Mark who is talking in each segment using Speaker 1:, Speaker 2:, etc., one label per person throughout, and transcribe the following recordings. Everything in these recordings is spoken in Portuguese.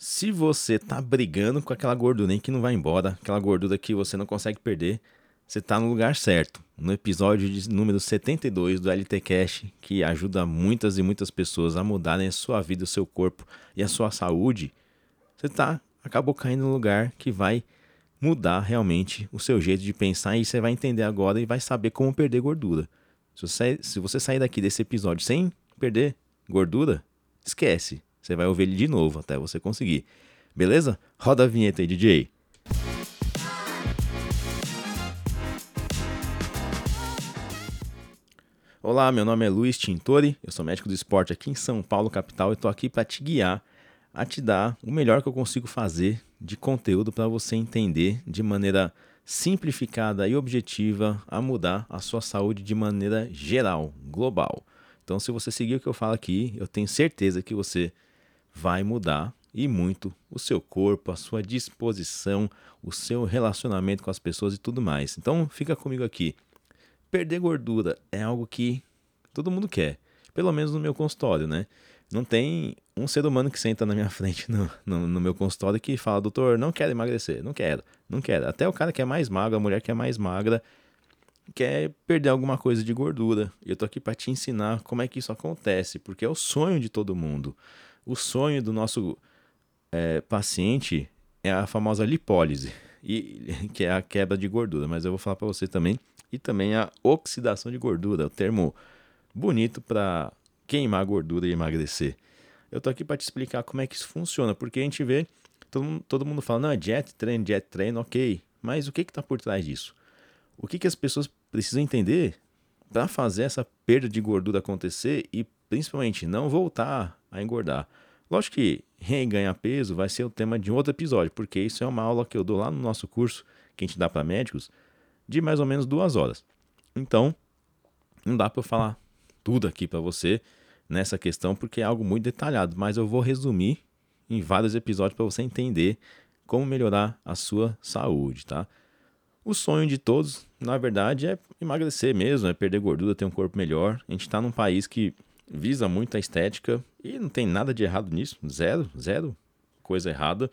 Speaker 1: Se você tá brigando com aquela gordura que não vai embora, aquela gordura que você não consegue perder, você tá no lugar certo. No episódio de número 72 do LT Cash, que ajuda muitas e muitas pessoas a mudarem a sua vida, o seu corpo e a sua saúde, você tá acabou caindo no lugar que vai mudar realmente o seu jeito de pensar e você vai entender agora e vai saber como perder gordura. Se você, se você sair daqui desse episódio sem perder gordura, esquece. Você vai ouvir ele de novo até você conseguir. Beleza? Roda a vinheta aí, DJ. Olá, meu nome é Luiz Tintori, eu sou médico do esporte aqui em São Paulo, capital, e estou aqui para te guiar, a te dar o melhor que eu consigo fazer de conteúdo para você entender de maneira simplificada e objetiva a mudar a sua saúde de maneira geral, global. Então, se você seguir o que eu falo aqui, eu tenho certeza que você vai mudar e muito o seu corpo, a sua disposição, o seu relacionamento com as pessoas e tudo mais. Então fica comigo aqui. Perder gordura é algo que todo mundo quer, pelo menos no meu consultório, né? Não tem um ser humano que senta na minha frente no, no, no, meu consultório que fala, doutor, não quero emagrecer, não quero, não quero. Até o cara que é mais magro, a mulher que é mais magra, quer perder alguma coisa de gordura. Eu tô aqui para te ensinar como é que isso acontece, porque é o sonho de todo mundo. O sonho do nosso é, paciente é a famosa lipólise, e, que é a quebra de gordura, mas eu vou falar para você também, e também a oxidação de gordura, o termo bonito para queimar gordura e emagrecer. Eu tô aqui para te explicar como é que isso funciona, porque a gente vê todo mundo, todo mundo fala, não, é diet treino, diet treino, ok, mas o que está por trás disso? O que, que as pessoas precisam entender para fazer essa perda de gordura acontecer e principalmente não voltar a engordar. Lógico que reganhar peso vai ser o tema de um outro episódio, porque isso é uma aula que eu dou lá no nosso curso, que a gente dá para médicos, de mais ou menos duas horas. Então, não dá para eu falar tudo aqui para você nessa questão, porque é algo muito detalhado, mas eu vou resumir em vários episódios para você entender como melhorar a sua saúde, tá? O sonho de todos, na verdade, é emagrecer mesmo, é perder gordura, ter um corpo melhor. A gente está num país que visa muito a estética e não tem nada de errado nisso, zero, zero coisa errada.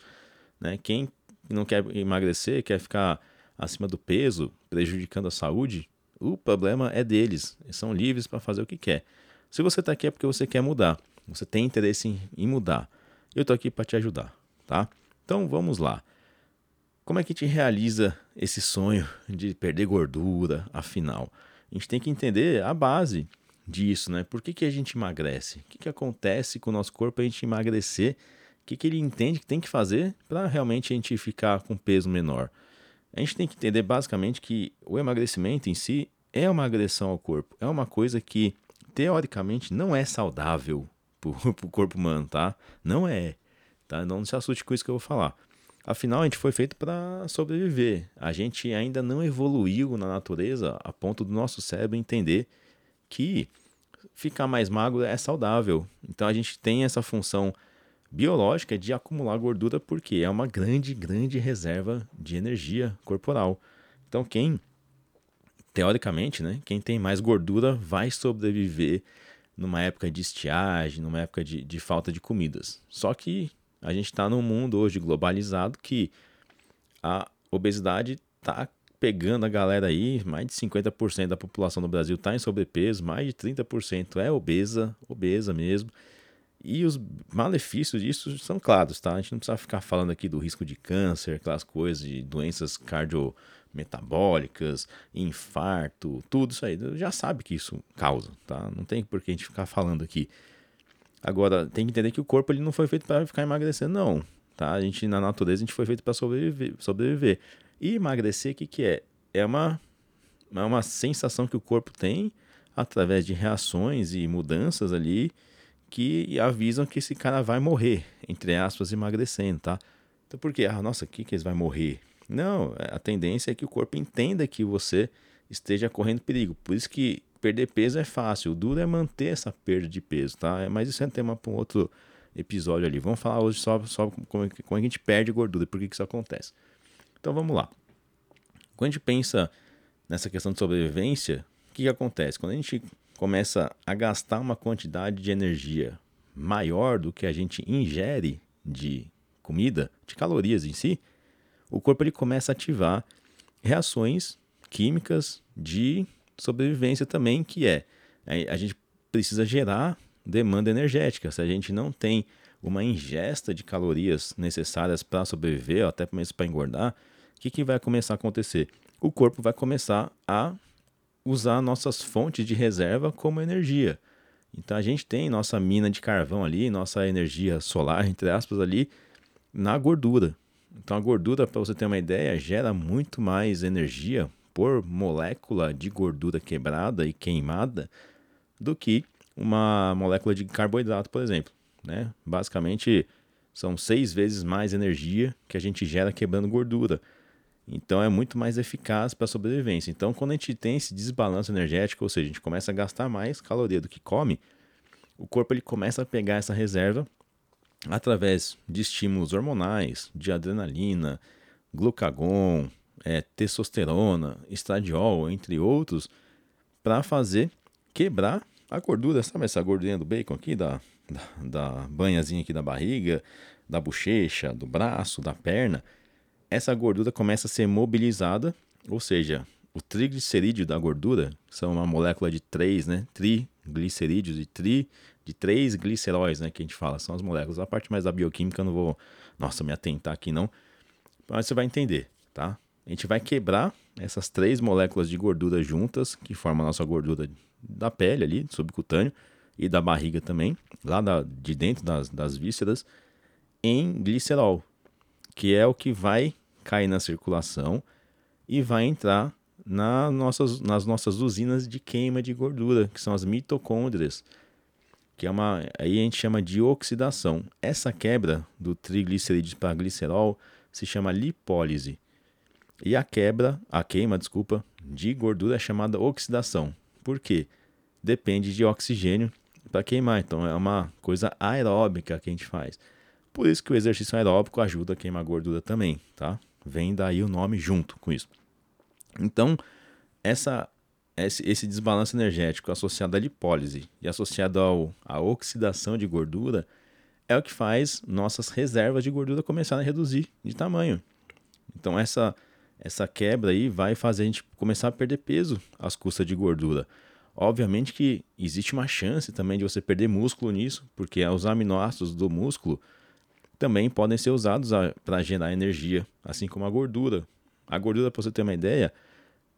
Speaker 1: Né? Quem não quer emagrecer, quer ficar acima do peso, prejudicando a saúde, o problema é deles. Eles são livres para fazer o que quer. Se você está aqui é porque você quer mudar, você tem interesse em, mudar. Eu estou aqui para te ajudar, tá? Então vamos lá. Como é que a gente realiza esse sonho de perder gordura, afinal? A gente tem que entender a base disso, né? Por que, que a gente emagrece? O que, que acontece com o nosso corpo a gente emagrecer? O que, que ele entende que tem que fazer para realmente a gente ficar com peso menor? A gente tem que entender basicamente que o emagrecimento em si é uma agressão ao corpo, é uma coisa que teoricamente não é saudável para o corpo humano, tá? Não é, tá? Não se assuste com isso que eu vou falar. Afinal, a gente foi feito para sobreviver. A gente ainda não evoluiu na natureza a ponto do nosso cérebro entender que ficar mais magro é saudável. Então a gente tem essa função biológica de acumular gordura porque é uma grande, grande reserva de energia corporal. Então quem teoricamente, né, quem tem mais gordura vai sobreviver numa época de estiagem, numa época de, de falta de comidas. Só que a gente está num mundo hoje globalizado que a obesidade está pegando a galera aí, mais de 50% da população do Brasil está em sobrepeso, mais de 30% é obesa, obesa mesmo. E os malefícios disso são claros, tá? A gente não precisa ficar falando aqui do risco de câncer, aquelas coisas de doenças cardiometabólicas, infarto, tudo isso aí. Já sabe que isso causa, tá? Não tem por que a gente ficar falando aqui. Agora, tem que entender que o corpo ele não foi feito para ficar emagrecendo, não. Tá? A gente, na natureza, a gente foi feito para sobreviver, sobreviver. E emagrecer, o que, que é? É uma, é uma sensação que o corpo tem através de reações e mudanças ali que avisam que esse cara vai morrer, entre aspas, emagrecendo, tá? Então, por quê? Ah, nossa, o que, que eles vai morrer? Não, a tendência é que o corpo entenda que você esteja correndo perigo. Por isso que perder peso é fácil, o duro é manter essa perda de peso, tá? É, mas isso é um tema para um outro episódio ali. Vamos falar hoje só, só como, como a gente perde gordura por que, que isso acontece. Então vamos lá. Quando a gente pensa nessa questão de sobrevivência, o que, que acontece? Quando a gente começa a gastar uma quantidade de energia maior do que a gente ingere de comida, de calorias em si, o corpo ele começa a ativar reações químicas de sobrevivência também, que é a gente precisa gerar demanda energética. Se a gente não tem uma ingesta de calorias necessárias para sobreviver, ou até mesmo para engordar, que, que vai começar a acontecer? O corpo vai começar a usar nossas fontes de reserva como energia. Então a gente tem nossa mina de carvão ali, nossa energia solar, entre aspas, ali na gordura. Então a gordura, para você ter uma ideia, gera muito mais energia por molécula de gordura quebrada e queimada do que uma molécula de carboidrato, por exemplo. Né? Basicamente, são seis vezes mais energia que a gente gera quebrando gordura. Então é muito mais eficaz para a sobrevivência. Então, quando a gente tem esse desbalanço energético, ou seja, a gente começa a gastar mais caloria do que come, o corpo ele começa a pegar essa reserva através de estímulos hormonais, de adrenalina, glucagon, é, testosterona, estradiol, entre outros, para fazer quebrar a gordura, sabe essa gordurinha do bacon aqui, da, da, da banhazinha aqui da barriga, da bochecha, do braço, da perna, essa gordura começa a ser mobilizada, ou seja, o triglicerídeo da gordura, são uma molécula de três, né, triglicerídeos e tri de três gliceróis, né, que a gente fala, são as moléculas. A parte mais da bioquímica eu não vou, nossa, me atentar aqui não, mas você vai entender, tá? A gente vai quebrar essas três moléculas de gordura juntas, que formam a nossa gordura da pele ali, subcutâneo, e da barriga também, lá da, de dentro das, das vísceras, em glicerol, que é o que vai cair na circulação e vai entrar na nossas, nas nossas usinas de queima de gordura, que são as mitocôndrias, que é uma, aí a gente chama de oxidação. Essa quebra do triglicerídeo para glicerol se chama lipólise. E a quebra, a queima, desculpa, de gordura é chamada oxidação. Por quê? Depende de oxigênio para queimar. Então é uma coisa aeróbica que a gente faz. Por isso que o exercício aeróbico ajuda a queimar gordura também, tá? Vem daí o nome junto com isso. Então, essa esse, esse desbalanço energético associado à lipólise e associado ao, à oxidação de gordura é o que faz nossas reservas de gordura começarem a reduzir de tamanho. Então, essa essa quebra aí vai fazer a gente começar a perder peso às custas de gordura. Obviamente que existe uma chance também de você perder músculo nisso, porque os aminoácidos do músculo também podem ser usados para gerar energia, assim como a gordura. A gordura, para você ter uma ideia,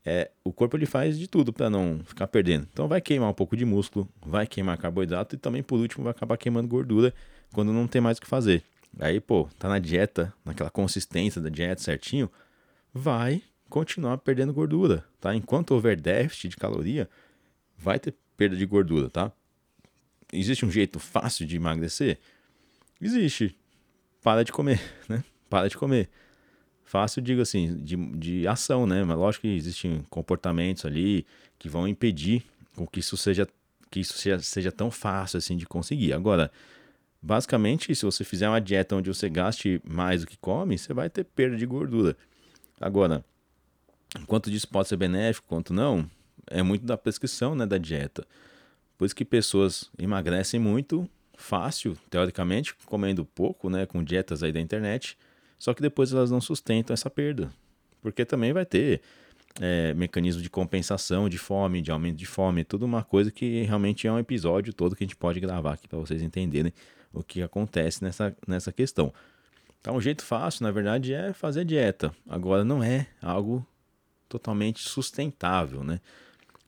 Speaker 1: é, o corpo ele faz de tudo para não ficar perdendo. Então vai queimar um pouco de músculo, vai queimar carboidrato e também por último vai acabar queimando gordura quando não tem mais o que fazer. Aí, pô, tá na dieta, naquela consistência da dieta certinho, vai continuar perdendo gordura, tá? Enquanto houver déficit de caloria, vai ter perda de gordura, tá? Existe um jeito fácil de emagrecer? Existe. Para de comer, né? Para de comer. Fácil, digo assim, de, de ação, né? Mas lógico que existem comportamentos ali que vão impedir que isso seja que isso seja, seja tão fácil assim de conseguir. Agora, basicamente, se você fizer uma dieta onde você gaste mais do que come, você vai ter perda de gordura. Agora, quanto disso pode ser benéfico, quanto não, é muito da prescrição né, da dieta. Por isso que pessoas emagrecem muito fácil, teoricamente, comendo pouco, né, com dietas aí da internet, só que depois elas não sustentam essa perda. Porque também vai ter é, mecanismo de compensação de fome, de aumento de fome, tudo uma coisa que realmente é um episódio todo que a gente pode gravar aqui para vocês entenderem o que acontece nessa, nessa questão. Então, um jeito fácil, na verdade, é fazer dieta. Agora, não é algo totalmente sustentável, né?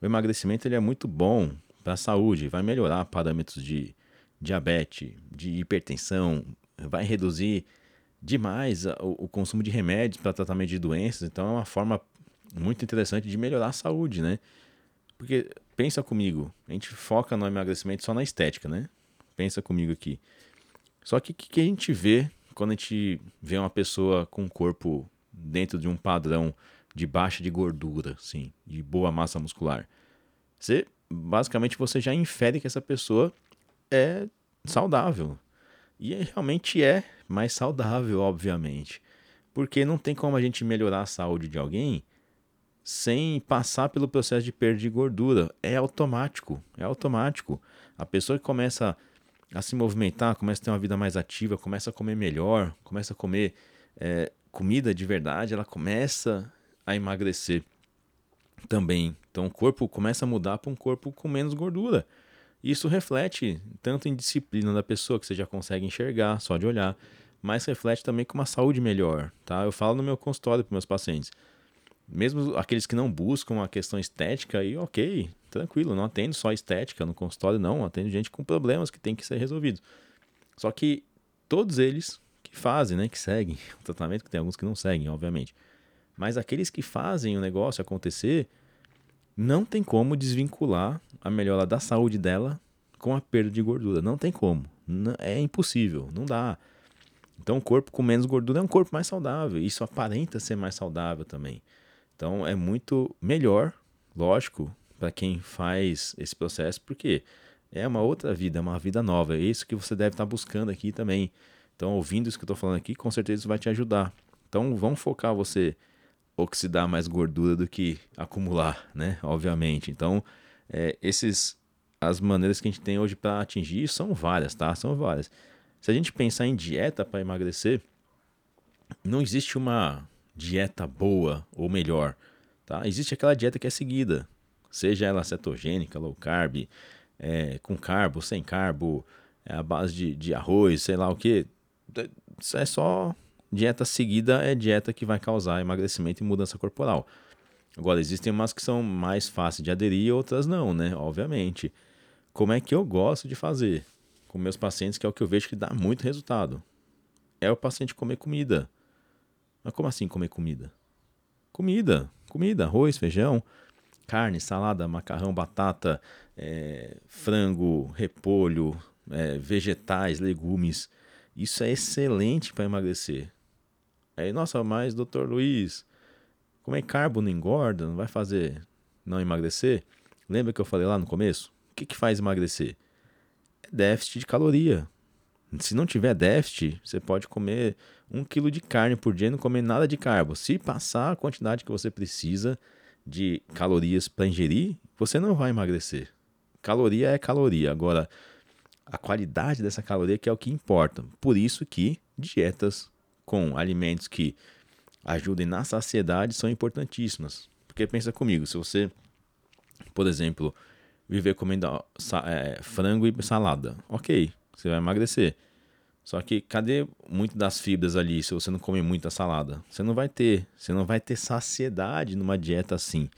Speaker 1: O emagrecimento ele é muito bom para a saúde, vai melhorar parâmetros de diabetes, de hipertensão, vai reduzir demais o, consumo de remédios para tratamento de doenças. Então, é uma forma muito interessante de melhorar a saúde, né? Porque pensa comigo, a gente foca no emagrecimento só na estética, né? Pensa comigo aqui. Só que o que, que a gente vê quando a gente vê uma pessoa com um corpo dentro de um padrão de baixa de gordura, sim, de boa massa muscular, você basicamente você já infere que essa pessoa é saudável. E realmente é mais saudável, obviamente. Porque não tem como a gente melhorar a saúde de alguém sem passar pelo processo de perda de gordura. É automático, é automático. A pessoa que começa a se movimentar, começa a ter uma vida mais ativa, começa a comer melhor, começa a comer é, comida de verdade, ela começa a emagrecer também. Então o corpo começa a mudar para um corpo com menos gordura. Isso reflete tanto em disciplina da pessoa, que você já consegue enxergar só de olhar, mas reflete também com uma saúde melhor. Tá? Eu falo no meu consultório para meus pacientes. Mesmo aqueles que não buscam a questão estética, aí ok, tranquilo, não atendo só estética no consultório, não, atendo gente com problemas que tem que ser resolvidos. Só que todos eles que fazem, né, que seguem o tratamento, que tem alguns que não seguem, obviamente. Mas aqueles que fazem o negócio acontecer, não tem como desvincular a melhora da saúde dela com a perda de gordura. Não tem como. É impossível, não dá. Então, o corpo com menos gordura é um corpo mais saudável. Isso aparenta ser mais saudável também. Então, é muito melhor, lógico, para quem faz esse processo, porque é uma outra vida, é uma vida nova. É isso que você deve estar buscando aqui também. Então, ouvindo isso que eu estou falando aqui, com certeza isso vai te ajudar. Então, vamos focar você oxidar mais gordura do que acumular, né? Obviamente. Então, é, esses as maneiras que a gente tem hoje para atingir são várias, tá? São várias. Se a gente pensar em dieta para emagrecer, não existe uma dieta boa ou melhor, tá? Existe aquela dieta que é seguida, seja ela cetogênica, low carb, é, com carbo, sem carbo, é a base de, de arroz, sei lá o que. Isso é só dieta seguida é dieta que vai causar emagrecimento e mudança corporal. Agora, existem umas que são mais fáceis de aderir e outras não, né? Obviamente. Como é que eu gosto de fazer com meus pacientes, que é o que eu vejo que dá muito resultado? É o paciente comer comida. Mas como assim comer comida? Comida, comida, arroz, feijão, carne, salada, macarrão, batata, é, frango, repolho, é, vegetais, legumes. Isso é excelente para emagrecer. Aí, nossa, mas doutor Luiz, comer carbo não engorda, não vai fazer não emagrecer? Lembra que eu falei lá no começo? O que, que faz emagrecer? É déficit de caloria. Se não tiver déficit, você pode comer um quilo de carne por dia e não comer nada de carbo. Se passar a quantidade que você precisa de calorias para ingerir, você não vai emagrecer. Caloria é caloria. Agora, a qualidade dessa caloria que é o que importa. Por isso que dietas com alimentos que ajudem na saciedade são importantíssimas. Porque pensa comigo, se você, por exemplo, viver comendo é, frango e salada, ok, você vai emagrecer. Só que cadê muito das fibras ali se você não come muita salada? Você não vai ter, você não vai ter saciedade numa dieta assim.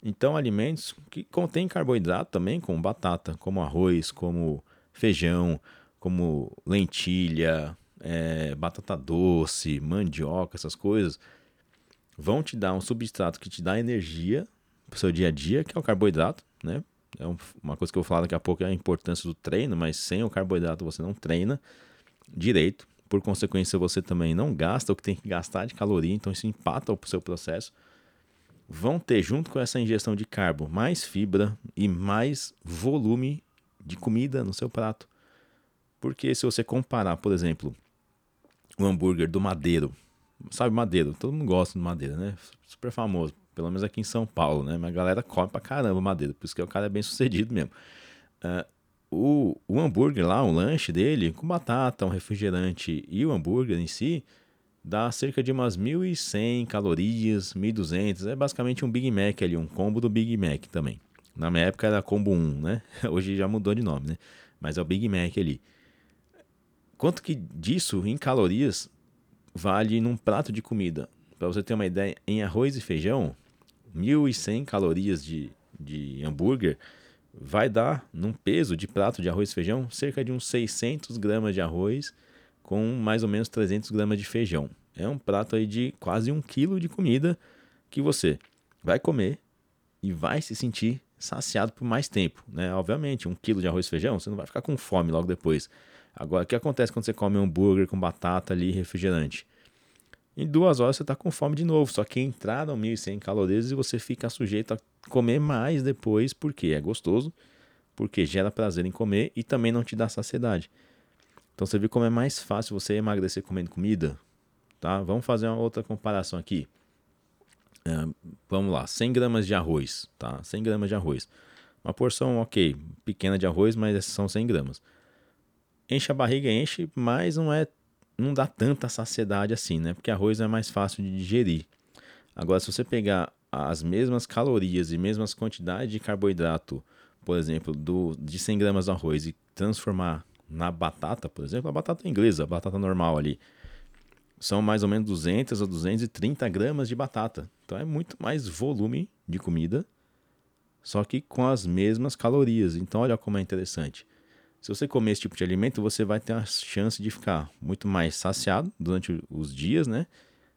Speaker 1: Então, alimentos que contêm carboidrato também, como batata, como arroz, como feijão, como lentilha, é, batata doce, mandioca, essas coisas, vão te dar um substrato que te dá energia para o seu dia a dia, que é o carboidrato, né? É uma coisa que eu vou falar daqui a pouco é a importância do treino, mas sem o carboidrato você não treina direito. Por consequência, você também não gasta o que tem que gastar de caloria, então isso empata o seu processo. Vão ter, junto com essa ingestão de carbo, mais fibra e mais volume de comida no seu prato. Porque se você comparar, por exemplo, o hambúrguer do Madeiro. Sabe Madeiro? Todo mundo gosta do Madeiro, né? Super famoso. Pelo menos aqui em São Paulo, né? Mas a galera come pra caramba Madeiro. Por isso que o cara é bem sucedido mesmo. Uh, o, o hambúrguer lá, o lanche dele, com batata, um refrigerante e o hambúrguer em si, dá cerca de umas 1.100 calorias, 1.200. É basicamente um Big Mac ali, um combo do Big Mac também. Na minha época era combo 1, né? Hoje já mudou de nome, né? Mas é o Big Mac ali. Quanto que disso em calorias vale num prato de comida? Para você ter uma ideia, em arroz e feijão, 1.100 calorias de, de hambúrguer vai dar, num peso de prato de arroz e feijão, cerca de uns 600 gramas de arroz com mais ou menos 300 gramas de feijão. É um prato aí de quase um quilo de comida que você vai comer e vai se sentir saciado por mais tempo, né? Obviamente, um quilo de arroz e feijão, você não vai ficar com fome logo depois. Agora, o que acontece quando você come um hambúrguer com batata ali e refrigerante? Em duas horas você está com fome de novo, só que entraram 1.100 calorias e você fica sujeito a comer mais depois, porque é gostoso, porque gera prazer em comer e também não te dá saciedade. Então você viu como é mais fácil você emagrecer comendo comida? Tá? Vamos fazer uma outra comparação aqui. Vamos lá, 100 gramas de arroz, tá? 100 gramas de arroz. Uma porção, ok, pequena de arroz, mas são 100 gramas. Enche a barriga, enche, mas não é não dá tanta saciedade assim, né? Porque arroz é mais fácil de digerir. Agora, se você pegar as mesmas calorias e mesmas quantidades de carboidrato, por exemplo, do, de 100 gramas de arroz e transformar na batata, por exemplo, a batata inglesa, a batata normal ali, são mais ou menos 200 a 230 gramas de batata. Então é muito mais volume de comida, só que com as mesmas calorias. Então olha como é interessante. Se você comer esse tipo de alimento, você vai ter a chance de ficar muito mais saciado durante os dias, né?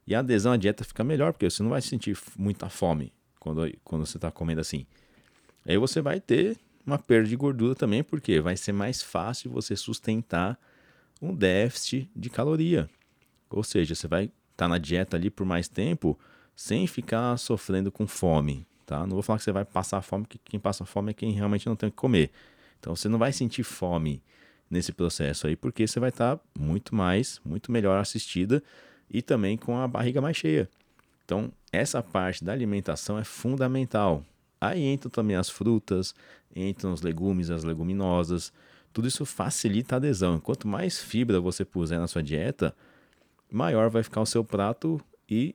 Speaker 1: E a adesão à dieta fica melhor, porque você não vai sentir muita fome quando, quando você está comendo assim. Aí você vai ter uma perda de gordura também, porque vai ser mais fácil você sustentar um déficit de caloria. Ou seja, você vai estar tá na dieta ali por mais tempo sem ficar sofrendo com fome, tá? Não vou falar que você vai passar fome, porque quem passa fome é quem realmente não tem o que comer. Então você não vai sentir fome nesse processo aí, porque você vai estar tá muito mais, muito melhor assistida e também com a barriga mais cheia. Então, essa parte da alimentação é fundamental. Aí entram também as frutas, entram os legumes, as leguminosas. Tudo isso facilita a adesão. Quanto mais fibra você puser na sua dieta, maior vai ficar o seu prato e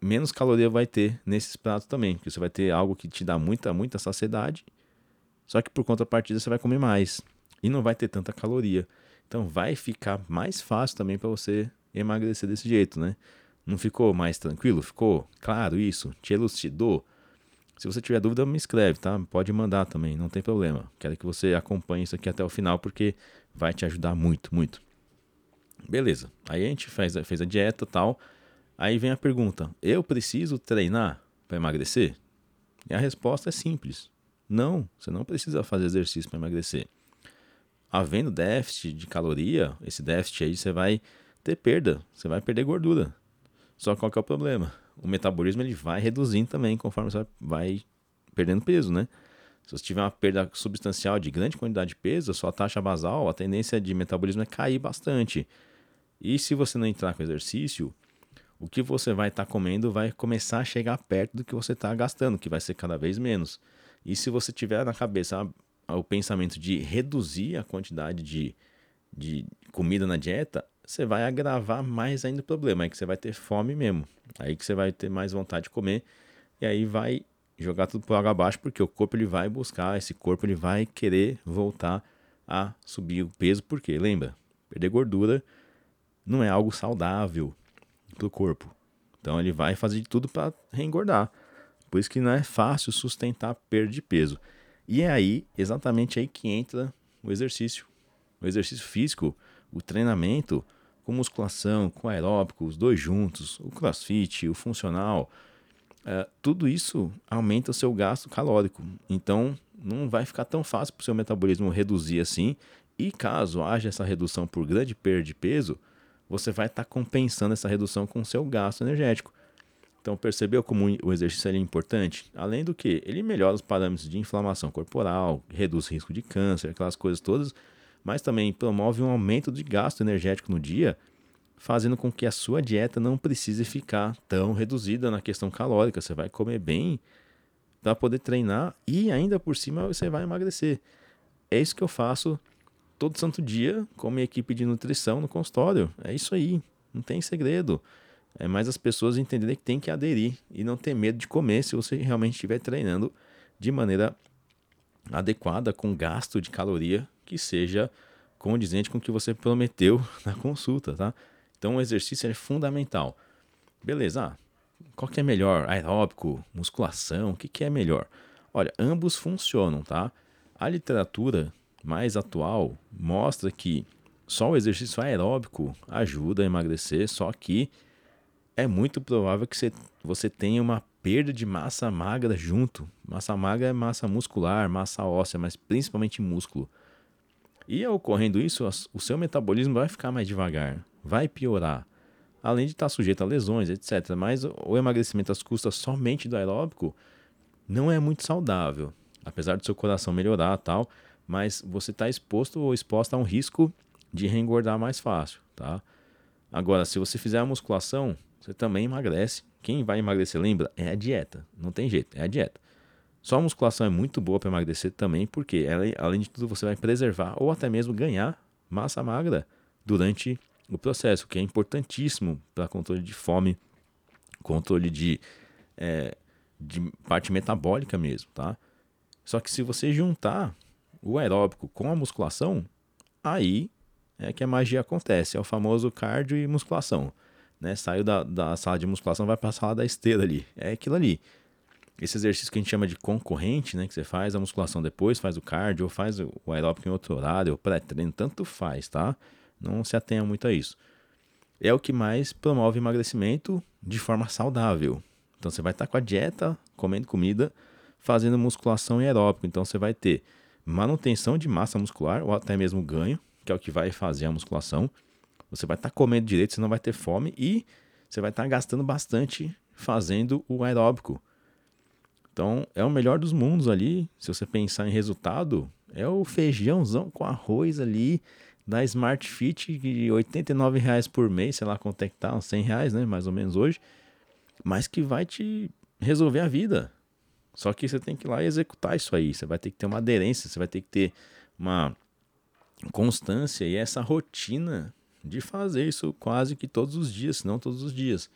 Speaker 1: menos caloria vai ter nesses pratos também, porque você vai ter algo que te dá muita, muita saciedade, só que por contrapartida você vai comer mais e não vai ter tanta caloria. Então vai ficar mais fácil também para você emagrecer desse jeito, né? Não ficou mais tranquilo? Ficou claro isso? Te elucidou? Se você tiver dúvida, me escreve, tá? Pode mandar também, não tem problema. Quero que você acompanhe isso aqui até o final porque vai te ajudar muito, muito. Beleza. Aí a gente fez, fez a dieta tal. Aí vem a pergunta: eu preciso treinar para emagrecer? E a resposta é simples: não, você não precisa fazer exercício para emagrecer. Havendo déficit de caloria, esse déficit aí você vai ter perda, você vai perder gordura. Só qual que é o problema? O metabolismo ele vai reduzindo também conforme você vai perdendo peso, né? Se você tiver uma perda substancial de grande quantidade de peso, a sua taxa basal, a tendência de metabolismo é cair bastante. E se você não entrar com exercício, o que você vai estar tá comendo vai começar a chegar perto do que você está gastando, que vai ser cada vez menos. E se você tiver na cabeça o pensamento de reduzir a quantidade de, de comida na dieta, você vai agravar mais ainda o problema. Aí que você vai ter fome mesmo. Aí que você vai ter mais vontade de comer. E aí vai jogar tudo por água abaixo, porque o corpo ele vai buscar, esse corpo ele vai querer voltar a subir o peso, porque lembra, perder gordura não é algo saudável para o corpo. Então ele vai fazer de tudo para reengordar. Por isso que não é fácil sustentar perda de peso. E é aí, exatamente aí que entra o exercício. O exercício físico, o treinamento com musculação, com aeróbico, os dois juntos, o crossfit, o funcional, é, tudo isso aumenta o seu gasto calórico. Então não vai ficar tão fácil para o seu metabolismo reduzir assim. E caso haja essa redução por grande perda de peso, você vai estar tá compensando essa redução com o seu gasto energético. Então, percebeu como o exercício é importante? Além do que, ele melhora os parâmetros de inflamação corporal, reduz risco de câncer, aquelas coisas todas, mas também promove um aumento de gasto energético no dia, fazendo com que a sua dieta não precise ficar tão reduzida na questão calórica. Você vai comer bem para poder treinar e ainda por cima você vai emagrecer. É isso que eu faço todo santo dia com a minha equipe de nutrição no consultório. É isso aí, não tem segredo. É mais as pessoas entenderem que tem que aderir e não ter medo de comer se você realmente estiver treinando de maneira adequada, com gasto de caloria que seja condizente com o que você prometeu na consulta, tá? Então o exercício é fundamental. Beleza, ah, qual que é melhor? Aeróbico, musculação, o que, que é melhor? Olha, ambos funcionam, tá? A literatura mais atual mostra que só o exercício aeróbico ajuda a emagrecer, só que é muito provável que você, você tenha uma perda de massa magra junto. Massa magra é massa muscular, massa óssea, mas principalmente músculo. E ocorrendo isso, o seu metabolismo vai ficar mais devagar, vai piorar. Além de estar sujeito a lesões, etc. Mas o emagrecimento às custas somente do aeróbico não é muito saudável. Apesar do seu coração melhorar tal, mas você está exposto ou exposta a um risco de reengordar mais fácil, tá? Agora, se você fizer a musculação, você também emagrece. Quem vai emagrecer, lembra? É a dieta. Não tem jeito, é a dieta. Só a musculação é muito boa para emagrecer também, porque ela, além de tudo você vai preservar ou até mesmo ganhar massa magra durante o processo, que é importantíssimo para controle de fome, controle de, é, de parte metabólica mesmo, tá? Só que se você juntar o aeróbico com a musculação, aí é que a magia acontece. É o famoso cardio e musculação. Né? Saiu da, da sala de musculação, vai para a sala da esteira ali. É aquilo ali. Esse exercício que a gente chama de concorrente, né? Que você faz a musculação depois, faz o cardio, ou faz o aeróbico em outro horário, ou pré-treino, tanto faz, tá? Não se atenha muito a isso. É o que mais promove emagrecimento de forma saudável. Então você vai estar com a dieta, comendo comida, fazendo musculação e aeróbico. Então você vai ter manutenção de massa muscular ou até mesmo ganho, que é o que vai fazer a musculação. Você vai estar comendo direito, você não vai ter fome e você vai estar gastando bastante fazendo o aeróbico. Então é o melhor dos mundos ali. Se você pensar em resultado, é o feijãozão com arroz ali da Smart Fit de R$ reais por mês, sei lá quanto é que tá, uns 100 reais, né, mais ou menos hoje, mas que vai te resolver a vida. Só que você tem que ir lá e executar isso aí, você vai ter que ter uma aderência, você vai ter que ter uma constância e essa rotina de fazer isso quase que todos os dias, se não todos os dias.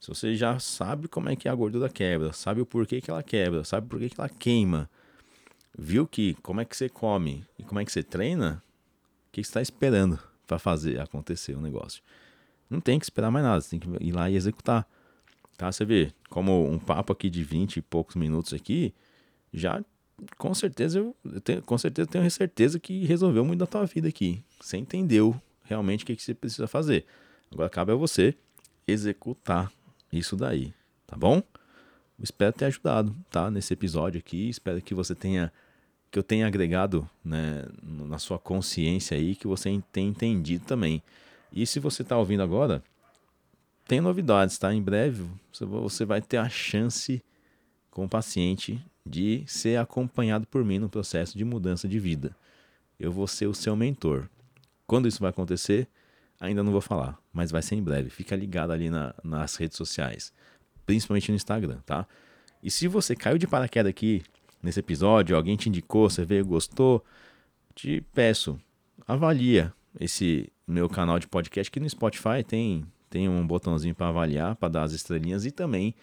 Speaker 1: Se você já sabe como é que a gordura quebra, sabe o porquê que ela quebra, sabe por que ela queima, viu que como é que você come e como é que você treina, que está esperando para fazer acontecer o negócio? Não tem que esperar mais nada, você tem que ir lá e executar. Tá? Você vê, como um papo aqui de 20 e poucos minutos aqui, já com certeza eu, tenho, com certeza tenho certeza que resolveu muito da tua vida aqui. Você entendeu realmente o que, que você precisa fazer. Agora cabe a você executar isso daí, tá bom? Espero ter ajudado, tá? Nesse episódio aqui. Espero que você tenha que eu tenha agregado né, na sua consciência aí, que você tenha entendido também. E se você está ouvindo agora, tem novidades, tá? Em breve você vai ter a chance com o paciente de ser acompanhado por mim no processo de mudança de vida. Eu vou ser o seu mentor. Quando isso vai acontecer, ainda não vou falar, mas vai ser em breve. Fica ligado ali na, nas redes sociais, principalmente no Instagram, tá? E se você caiu de paraquedas aqui nesse episódio, alguém te indicou, você veio, gostou, te peço, avalia esse meu canal de podcast que no Spotify tem tem um botãozinho para avaliar, para dar as estrelinhas e também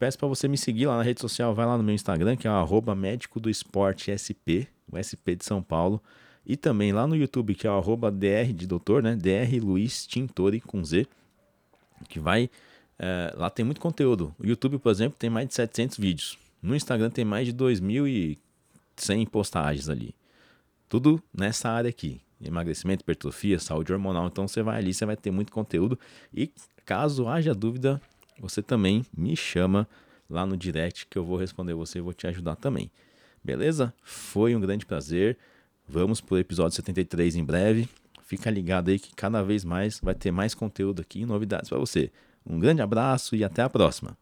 Speaker 1: peço para você me seguir lá na rede social, vai lá no meu Instagram, que é o médico do esporte SP, o SP de São Paulo, e também lá no YouTube, que é o DR de doutor, né? DR Luiz Tintori com Z, que vai. É, lá tem muito conteúdo. O YouTube, por exemplo, tem mais de 700 vídeos. No Instagram tem mais de 2.100 postagens ali. Tudo nessa área aqui. Emagrecimento, hipertrofia, saúde hormonal. Então você vai ali, você vai ter muito conteúdo. E caso haja dúvida, você também me chama lá no direct que eu vou responder você e vou te ajudar também. Beleza? Foi um grande prazer. Vamos para o episódio 73 em breve. Fica ligado aí que cada vez mais vai ter mais conteúdo aqui e novidades para você. Um grande abraço e até a próxima.